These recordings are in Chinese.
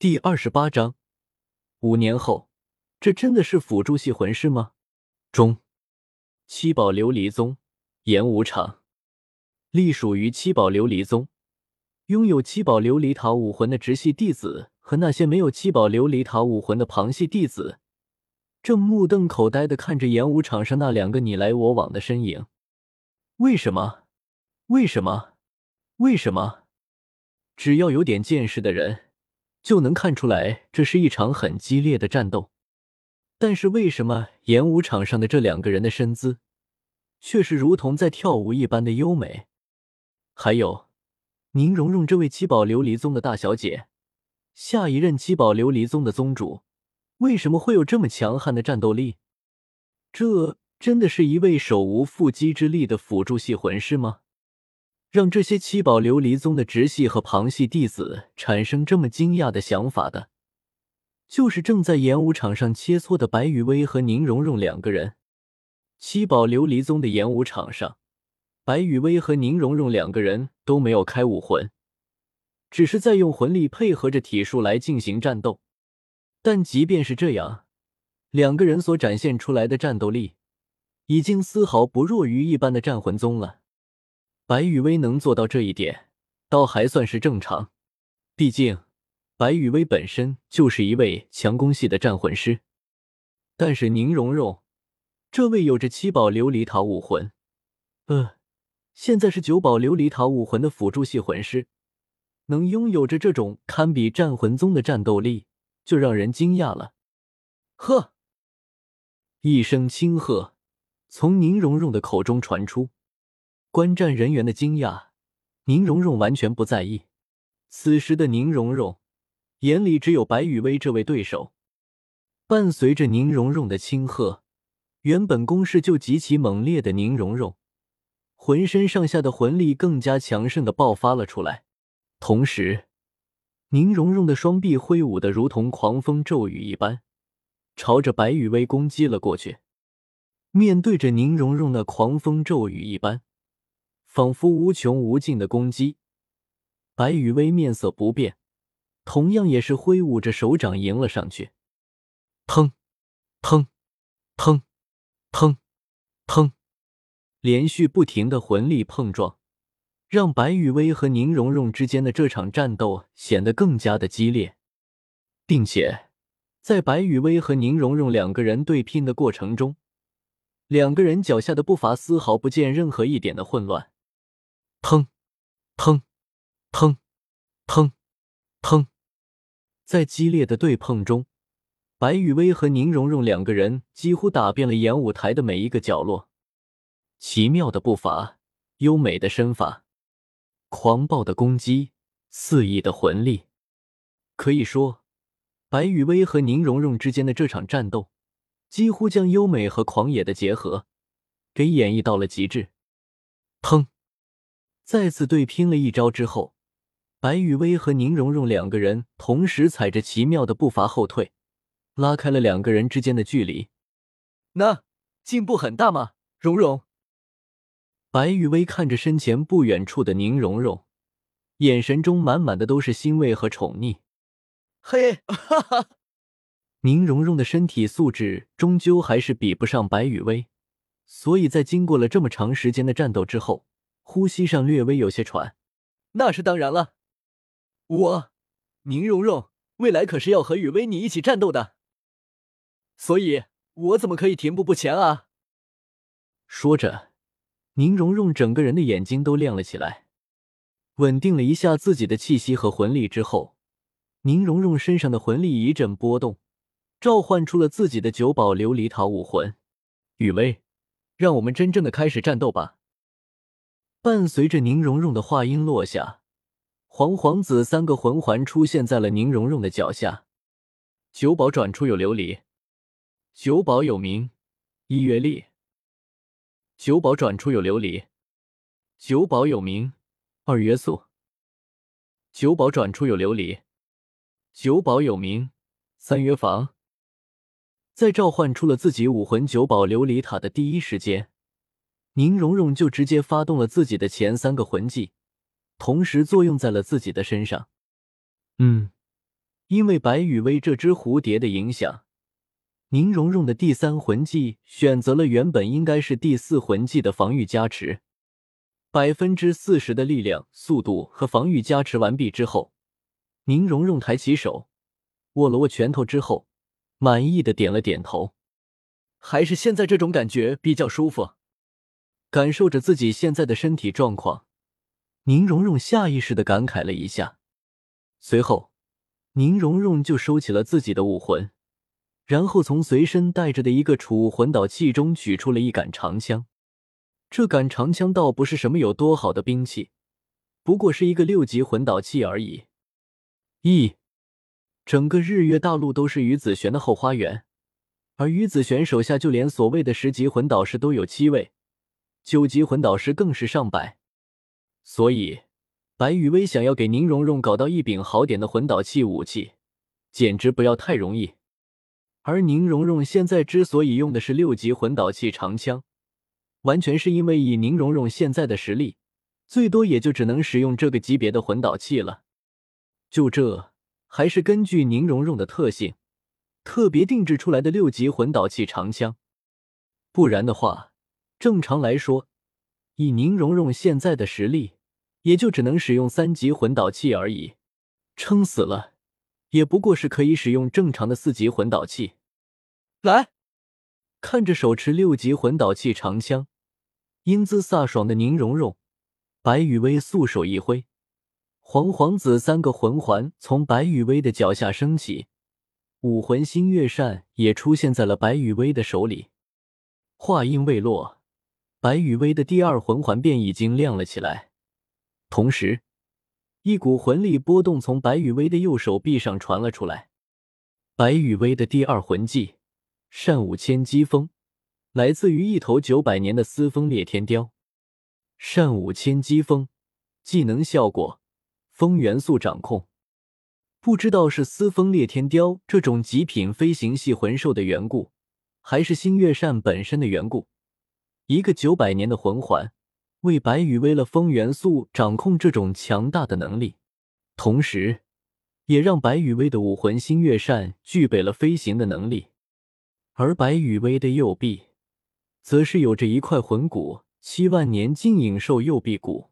第二十八章，五年后，这真的是辅助系魂师吗？中，七宝琉璃宗演武场，隶属于七宝琉璃宗，拥有七宝琉璃塔武魂的直系弟子和那些没有七宝琉璃塔武魂的旁系弟子，正目瞪口呆的看着演武场上那两个你来我往的身影。为什么？为什么？为什么？只要有点见识的人。就能看出来，这是一场很激烈的战斗。但是为什么演武场上的这两个人的身姿，却是如同在跳舞一般的优美？还有，宁荣荣这位七宝琉璃宗的大小姐，下一任七宝琉璃宗的宗主，为什么会有这么强悍的战斗力？这真的是一位手无缚鸡之力的辅助系魂师吗？让这些七宝琉璃宗的直系和旁系弟子产生这么惊讶的想法的，就是正在演武场上切磋的白羽薇和宁荣荣两个人。七宝琉璃宗的演武场上，白羽薇和宁荣荣两个人都没有开武魂，只是在用魂力配合着体术来进行战斗。但即便是这样，两个人所展现出来的战斗力，已经丝毫不弱于一般的战魂宗了。白羽薇能做到这一点，倒还算是正常。毕竟，白羽薇本身就是一位强攻系的战魂师。但是宁荣荣，这位有着七宝琉璃塔武魂，呃，现在是九宝琉璃塔武魂的辅助系魂师，能拥有着这种堪比战魂宗的战斗力，就让人惊讶了。呵，一声轻喝从宁荣荣的口中传出。观战人员的惊讶，宁荣荣完全不在意。此时的宁荣荣眼里只有白雨薇这位对手。伴随着宁荣荣的轻喝，原本攻势就极其猛烈的宁荣荣，浑身上下的魂力更加强盛的爆发了出来。同时，宁荣荣的双臂挥舞的如同狂风骤雨一般，朝着白雨薇攻击了过去。面对着宁荣荣那狂风骤雨一般。仿佛无穷无尽的攻击，白羽薇面色不变，同样也是挥舞着手掌迎了上去。砰，砰，砰，砰，砰，连续不停的魂力碰撞，让白羽薇和宁荣荣之间的这场战斗显得更加的激烈，并且在白羽薇和宁荣荣两个人对拼的过程中，两个人脚下的步伐丝毫不见任何一点的混乱。砰，砰，砰，砰，砰！在激烈的对碰中，白雨薇和宁荣荣两个人几乎打遍了演舞台的每一个角落。奇妙的步伐，优美的身法，狂暴的攻击，肆意的魂力，可以说，白雨薇和宁荣荣之间的这场战斗，几乎将优美和狂野的结合给演绎到了极致。砰！再次对拼了一招之后，白雨薇和宁荣荣两个人同时踩着奇妙的步伐后退，拉开了两个人之间的距离。那进步很大吗？荣荣。白雨薇看着身前不远处的宁荣荣，眼神中满满的都是欣慰和宠溺。嘿，哈哈！宁荣荣的身体素质终究还是比不上白雨薇，所以在经过了这么长时间的战斗之后。呼吸上略微有些喘，那是当然了。我，宁荣荣，未来可是要和雨薇你一起战斗的，所以我怎么可以停步不前啊？说着，宁荣荣整个人的眼睛都亮了起来。稳定了一下自己的气息和魂力之后，宁荣荣身上的魂力一阵波动，召唤出了自己的九宝琉璃塔武魂。雨薇，让我们真正的开始战斗吧。伴随着宁荣荣的话音落下，黄黄子三个魂环出现在了宁荣荣的脚下。九宝转出有琉璃，九宝有名，一月历。九宝转出有琉璃，九宝有名，二约素。九宝转出有琉璃，九宝有名，三约房。在召唤出了自己武魂九宝琉璃塔的第一时间。宁荣荣就直接发动了自己的前三个魂技，同时作用在了自己的身上。嗯，因为白羽薇这只蝴蝶的影响，宁荣荣的第三魂技选择了原本应该是第四魂技的防御加持，百分之四十的力量、速度和防御加持完毕之后，宁荣荣抬起手，握了握拳头之后，满意的点了点头，还是现在这种感觉比较舒服。感受着自己现在的身体状况，宁荣荣下意识的感慨了一下，随后。宁荣荣就收起了自己的武魂，然后从随身带着的一个储物魂导器中取出了一杆长枪。这杆长枪倒不是什么有多好的兵器，不过是一个六级魂导器而已。咦，整个日月大陆都是于子璇的后花园，而于子璇手下就连所谓的十级魂导师都有七位，九级魂导师更是上百，所以。白雨薇想要给宁荣荣搞到一柄好点的魂导器武器，简直不要太容易。而宁荣荣现在之所以用的是六级魂导器长枪，完全是因为以宁荣荣现在的实力，最多也就只能使用这个级别的魂导器了。就这，还是根据宁荣荣的特性特别定制出来的六级魂导器长枪。不然的话，正常来说，以宁荣荣现在的实力。也就只能使用三级魂导器而已，撑死了也不过是可以使用正常的四级魂导器。来，看着手持六级魂导器长枪，英姿飒爽的宁荣荣，白羽薇素手一挥，黄黄紫三个魂环从白羽薇的脚下升起，武魂星月扇也出现在了白羽薇的手里。话音未落，白羽薇的第二魂环便已经亮了起来。同时，一股魂力波动从白羽薇的右手臂上传了出来。白羽薇的第二魂技“善舞千机风”来自于一头九百年的司风裂天雕。善舞千机风技能效果：风元素掌控。不知道是司风裂天雕这种极品飞行系魂兽的缘故，还是星月扇本身的缘故，一个九百年的魂环。为白羽薇了风元素掌控这种强大的能力，同时，也让白羽薇的武魂星月扇具备了飞行的能力。而白羽薇的右臂，则是有着一块魂骨——七万年镜影兽右臂骨。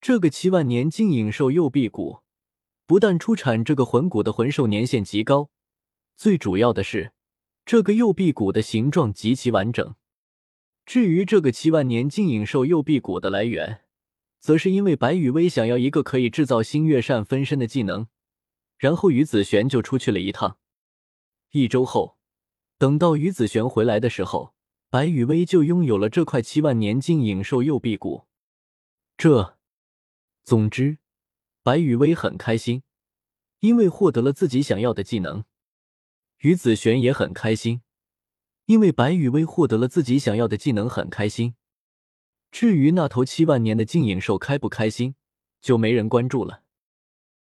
这个七万年镜影兽右臂骨，不但出产这个魂骨的魂兽年限极高，最主要的是，这个右臂骨的形状极其完整。至于这个七万年镜影兽右臂骨的来源，则是因为白羽薇想要一个可以制造星月扇分身的技能，然后于子璇就出去了一趟。一周后，等到于子璇回来的时候，白羽薇就拥有了这块七万年镜影兽右臂骨。这，总之，白羽薇很开心，因为获得了自己想要的技能。于子璇也很开心。因为白羽薇获得了自己想要的技能，很开心。至于那头七万年的镜影兽开不开心，就没人关注了。